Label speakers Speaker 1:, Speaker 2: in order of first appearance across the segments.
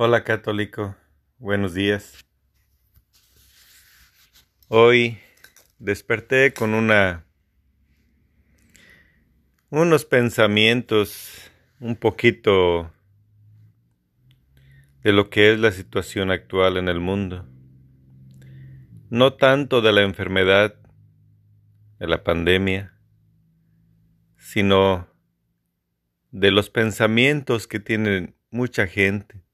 Speaker 1: Hola católico, buenos días. Hoy desperté con una unos pensamientos un poquito de lo que es la situación actual en el mundo. No tanto de la enfermedad, de la pandemia, sino de los pensamientos que tiene mucha gente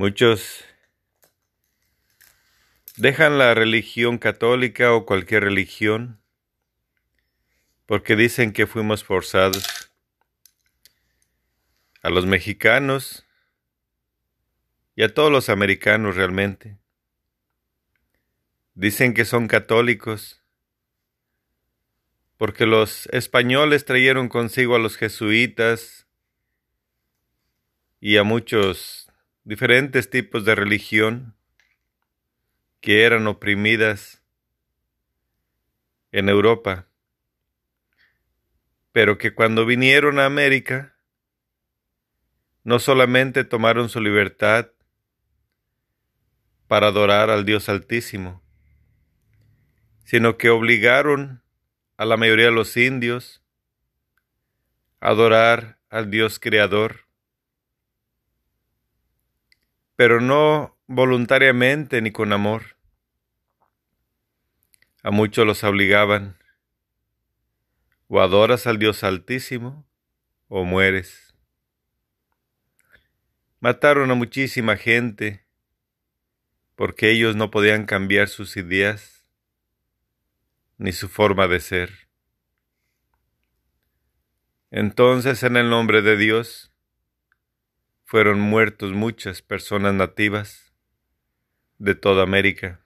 Speaker 1: Muchos dejan la religión católica o cualquier religión porque dicen que fuimos forzados. A los mexicanos y a todos los americanos realmente. Dicen que son católicos porque los españoles trajeron consigo a los jesuitas y a muchos diferentes tipos de religión que eran oprimidas en Europa, pero que cuando vinieron a América no solamente tomaron su libertad para adorar al Dios Altísimo, sino que obligaron a la mayoría de los indios a adorar al Dios Creador pero no voluntariamente ni con amor. A muchos los obligaban, o adoras al Dios Altísimo, o mueres. Mataron a muchísima gente porque ellos no podían cambiar sus ideas ni su forma de ser. Entonces, en el nombre de Dios, fueron muertos muchas personas nativas de toda América.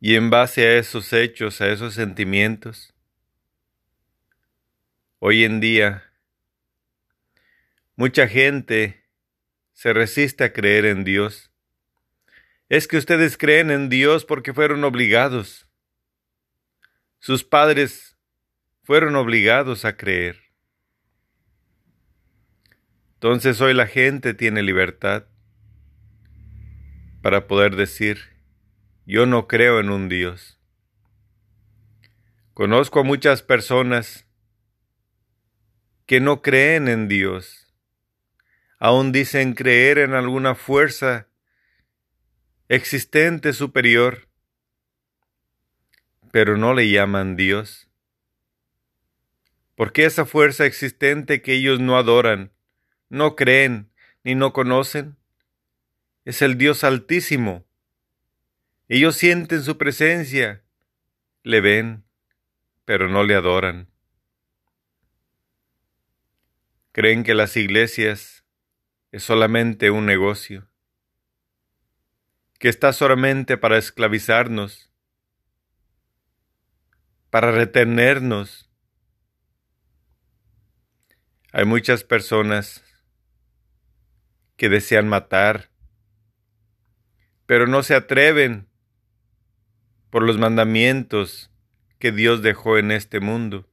Speaker 1: Y en base a esos hechos, a esos sentimientos, hoy en día mucha gente se resiste a creer en Dios. Es que ustedes creen en Dios porque fueron obligados. Sus padres fueron obligados a creer. Entonces hoy la gente tiene libertad para poder decir, yo no creo en un Dios. Conozco a muchas personas que no creen en Dios, aún dicen creer en alguna fuerza existente superior, pero no le llaman Dios. Porque esa fuerza existente que ellos no adoran, no creen ni no conocen? Es el Dios altísimo. Ellos sienten su presencia, le ven, pero no le adoran. Creen que las iglesias es solamente un negocio, que está solamente para esclavizarnos, para retenernos. Hay muchas personas que desean matar, pero no se atreven por los mandamientos que Dios dejó en este mundo.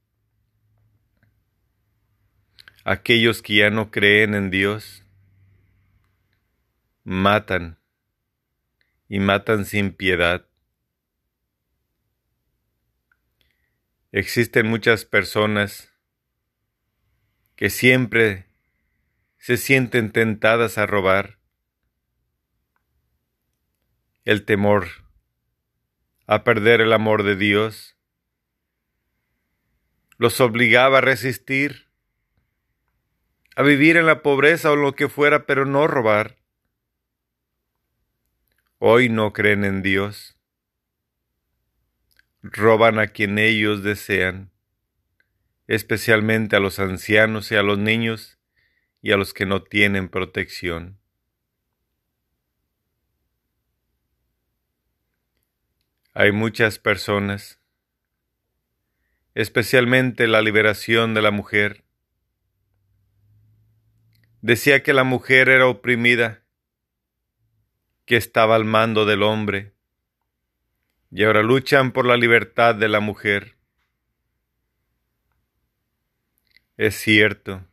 Speaker 1: Aquellos que ya no creen en Dios matan y matan sin piedad. Existen muchas personas que siempre se sienten tentadas a robar. El temor a perder el amor de Dios los obligaba a resistir, a vivir en la pobreza o lo que fuera, pero no robar. Hoy no creen en Dios. Roban a quien ellos desean, especialmente a los ancianos y a los niños, y a los que no tienen protección. Hay muchas personas, especialmente la liberación de la mujer. Decía que la mujer era oprimida, que estaba al mando del hombre, y ahora luchan por la libertad de la mujer. Es cierto,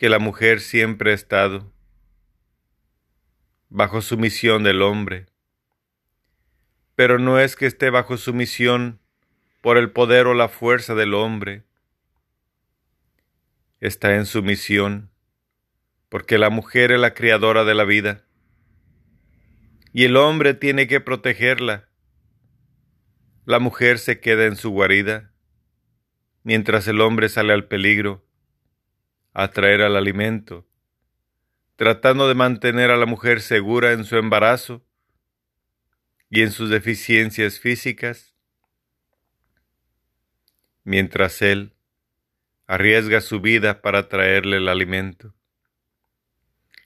Speaker 1: que la mujer siempre ha estado bajo sumisión del hombre, pero no es que esté bajo sumisión por el poder o la fuerza del hombre, está en sumisión porque la mujer es la criadora de la vida. Y el hombre tiene que protegerla. La mujer se queda en su guarida mientras el hombre sale al peligro a traer al alimento, tratando de mantener a la mujer segura en su embarazo y en sus deficiencias físicas, mientras él arriesga su vida para traerle el alimento.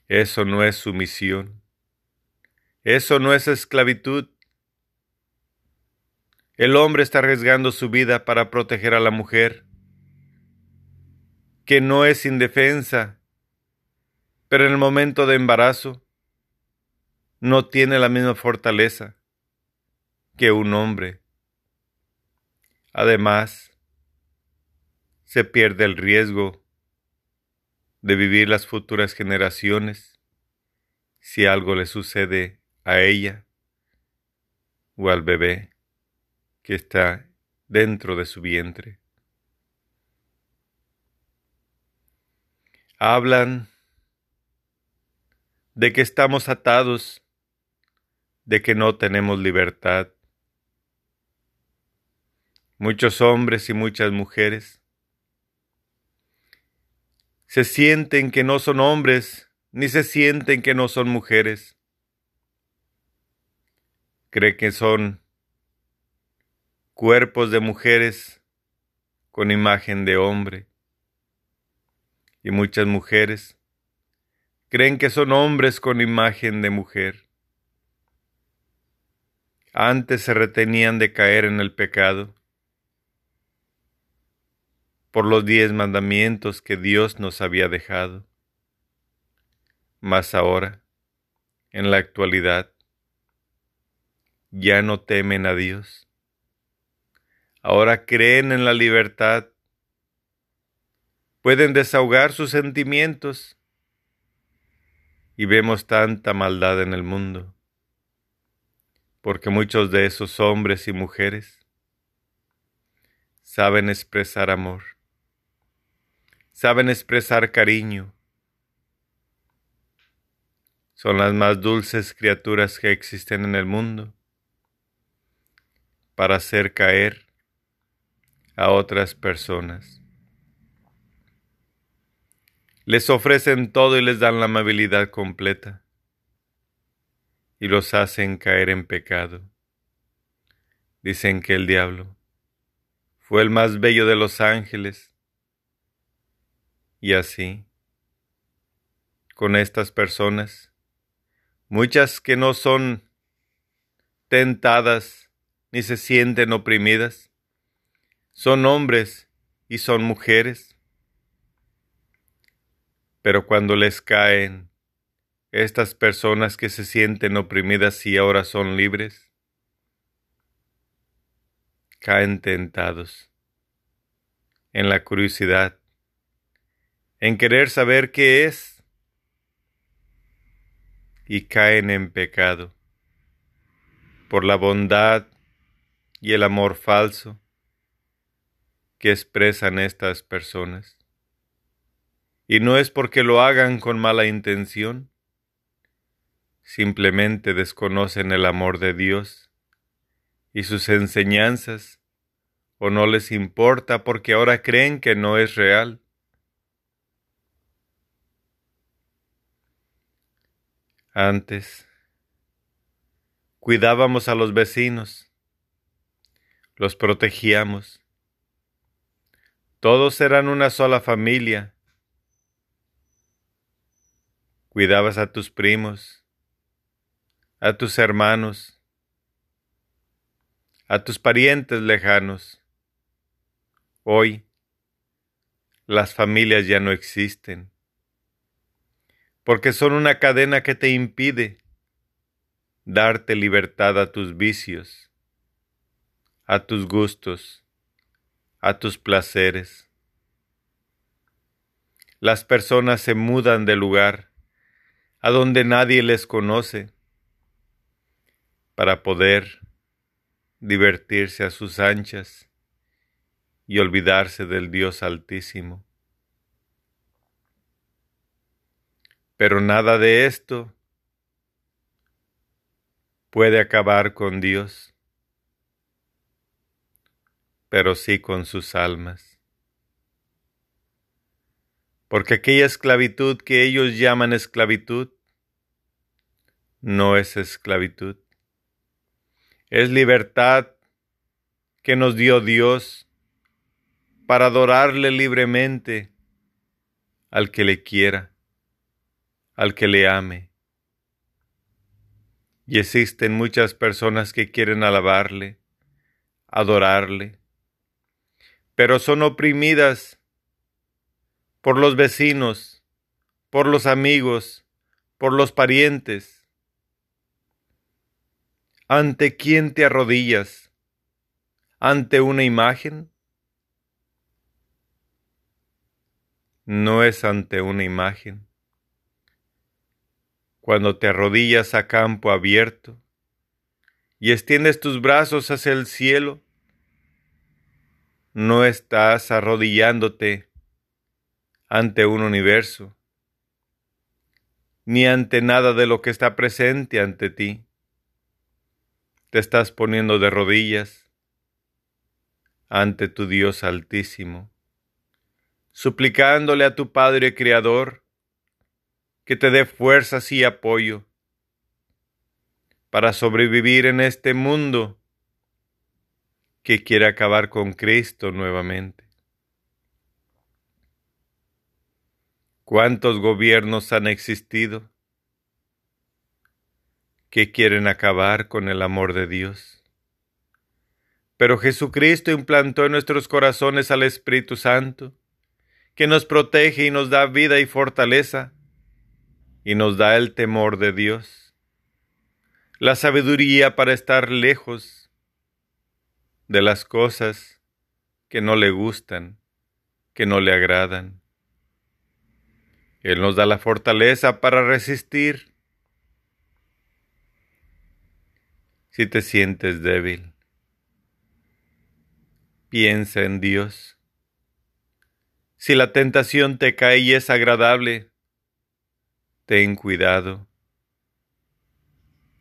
Speaker 1: Eso no es sumisión. Eso no es esclavitud. El hombre está arriesgando su vida para proteger a la mujer, que no es indefensa, pero en el momento de embarazo no tiene la misma fortaleza que un hombre. Además, se pierde el riesgo de vivir las futuras generaciones si algo le sucede a ella o al bebé que está dentro de su vientre. Hablan de que estamos atados, de que no tenemos libertad. Muchos hombres y muchas mujeres se sienten que no son hombres, ni se sienten que no son mujeres cree que son cuerpos de mujeres con imagen de hombre. Y muchas mujeres creen que son hombres con imagen de mujer. Antes se retenían de caer en el pecado por los diez mandamientos que Dios nos había dejado. Mas ahora, en la actualidad, ya no temen a Dios. Ahora creen en la libertad. Pueden desahogar sus sentimientos. Y vemos tanta maldad en el mundo. Porque muchos de esos hombres y mujeres saben expresar amor. Saben expresar cariño. Son las más dulces criaturas que existen en el mundo para hacer caer a otras personas. Les ofrecen todo y les dan la amabilidad completa y los hacen caer en pecado. Dicen que el diablo fue el más bello de los ángeles y así, con estas personas, muchas que no son tentadas ni se sienten oprimidas. Son hombres y son mujeres. Pero cuando les caen estas personas que se sienten oprimidas y ahora son libres, caen tentados en la curiosidad, en querer saber qué es, y caen en pecado por la bondad y el amor falso que expresan estas personas. Y no es porque lo hagan con mala intención, simplemente desconocen el amor de Dios y sus enseñanzas, o no les importa porque ahora creen que no es real. Antes, cuidábamos a los vecinos, los protegíamos. Todos eran una sola familia. Cuidabas a tus primos, a tus hermanos, a tus parientes lejanos. Hoy las familias ya no existen, porque son una cadena que te impide darte libertad a tus vicios a tus gustos, a tus placeres. Las personas se mudan de lugar a donde nadie les conoce para poder divertirse a sus anchas y olvidarse del Dios Altísimo. Pero nada de esto puede acabar con Dios, pero sí con sus almas. Porque aquella esclavitud que ellos llaman esclavitud no es esclavitud. Es libertad que nos dio Dios para adorarle libremente al que le quiera, al que le ame. Y existen muchas personas que quieren alabarle, adorarle, pero son oprimidas por los vecinos, por los amigos, por los parientes. ¿Ante quién te arrodillas? ¿Ante una imagen? No es ante una imagen cuando te arrodillas a campo abierto y extiendes tus brazos hacia el cielo, no estás arrodillándote ante un universo, ni ante nada de lo que está presente ante ti. Te estás poniendo de rodillas ante tu Dios altísimo, suplicándole a tu Padre Creador que te dé fuerzas y apoyo para sobrevivir en este mundo que quiere acabar con Cristo nuevamente. ¿Cuántos gobiernos han existido que quieren acabar con el amor de Dios? Pero Jesucristo implantó en nuestros corazones al Espíritu Santo, que nos protege y nos da vida y fortaleza y nos da el temor de Dios, la sabiduría para estar lejos de las cosas que no le gustan, que no le agradan. Él nos da la fortaleza para resistir. Si te sientes débil, piensa en Dios. Si la tentación te cae y es agradable, ten cuidado.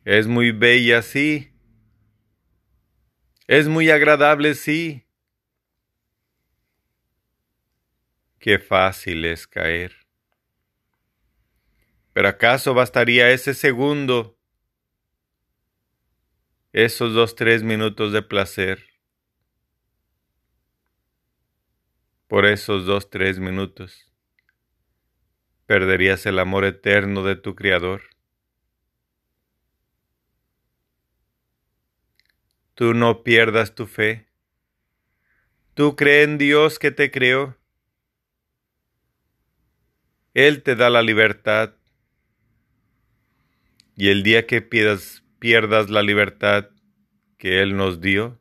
Speaker 1: Es muy bella, sí. Es muy agradable, sí. Qué fácil es caer. Pero ¿acaso bastaría ese segundo, esos dos, tres minutos de placer? Por esos dos, tres minutos perderías el amor eterno de tu Criador. Tú no pierdas tu fe. Tú cree en Dios que te creó. Él te da la libertad. Y el día que pierdas, pierdas la libertad que Él nos dio,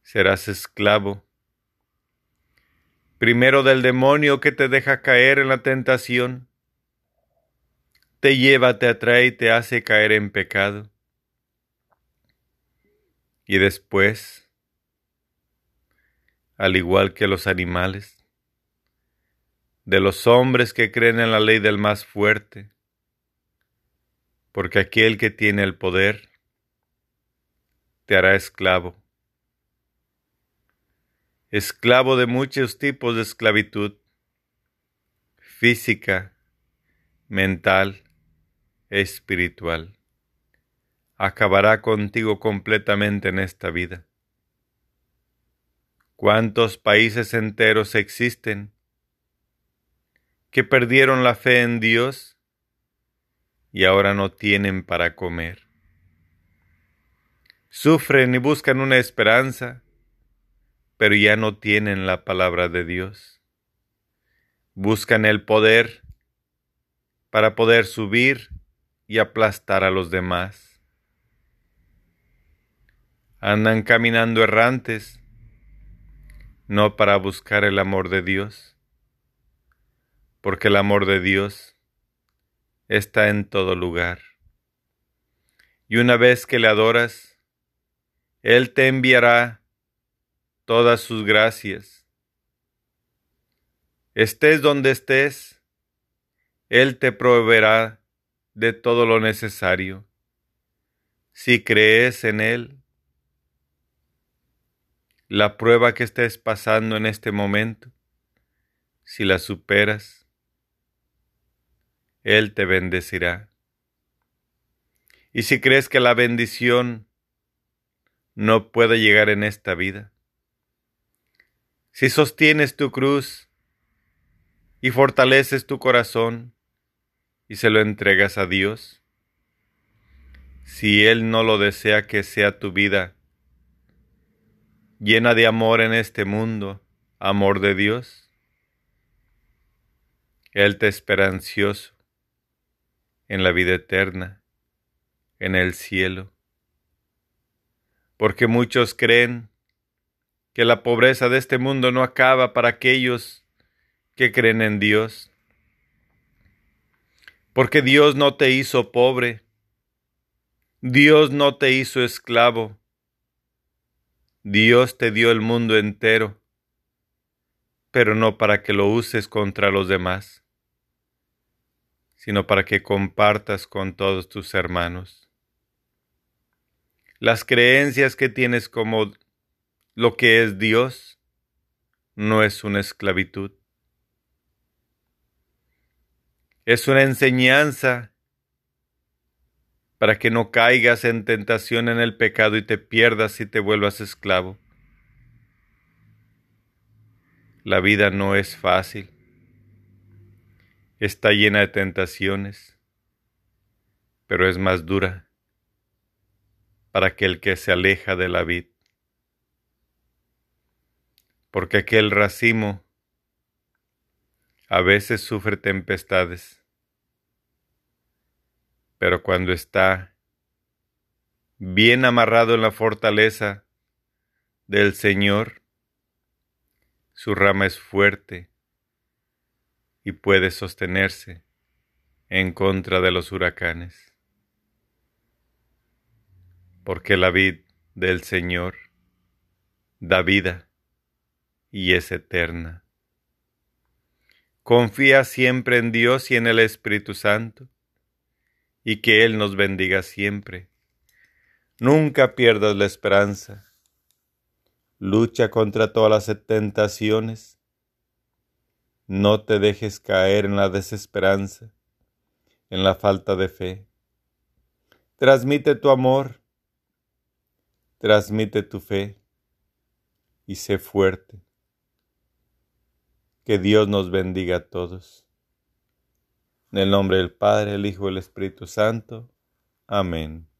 Speaker 1: serás esclavo primero del demonio que te deja caer en la tentación, te lleva, te atrae y te hace caer en pecado. Y después, al igual que los animales, de los hombres que creen en la ley del más fuerte, porque aquel que tiene el poder te hará esclavo esclavo de muchos tipos de esclavitud, física, mental, espiritual. Acabará contigo completamente en esta vida. ¿Cuántos países enteros existen que perdieron la fe en Dios y ahora no tienen para comer? Sufren y buscan una esperanza pero ya no tienen la palabra de Dios. Buscan el poder para poder subir y aplastar a los demás. Andan caminando errantes, no para buscar el amor de Dios, porque el amor de Dios está en todo lugar. Y una vez que le adoras, Él te enviará todas sus gracias. Estés donde estés, Él te proveerá de todo lo necesario. Si crees en Él, la prueba que estés pasando en este momento, si la superas, Él te bendecirá. Y si crees que la bendición no puede llegar en esta vida, si sostienes tu cruz y fortaleces tu corazón y se lo entregas a Dios, si Él no lo desea que sea tu vida llena de amor en este mundo, amor de Dios, Él te espera ansioso en la vida eterna, en el cielo, porque muchos creen que la pobreza de este mundo no acaba para aquellos que creen en Dios, porque Dios no te hizo pobre, Dios no te hizo esclavo, Dios te dio el mundo entero, pero no para que lo uses contra los demás, sino para que compartas con todos tus hermanos. Las creencias que tienes como lo que es Dios no es una esclavitud. Es una enseñanza para que no caigas en tentación en el pecado y te pierdas y te vuelvas esclavo. La vida no es fácil. Está llena de tentaciones, pero es más dura para aquel que se aleja de la vida porque aquel racimo a veces sufre tempestades, pero cuando está bien amarrado en la fortaleza del Señor, su rama es fuerte y puede sostenerse en contra de los huracanes, porque la vid del Señor da vida y es eterna. Confía siempre en Dios y en el Espíritu Santo, y que Él nos bendiga siempre. Nunca pierdas la esperanza. Lucha contra todas las tentaciones. No te dejes caer en la desesperanza, en la falta de fe. Transmite tu amor, transmite tu fe y sé fuerte. Que Dios nos bendiga a todos. En el nombre del Padre, el Hijo y el Espíritu Santo. Amén.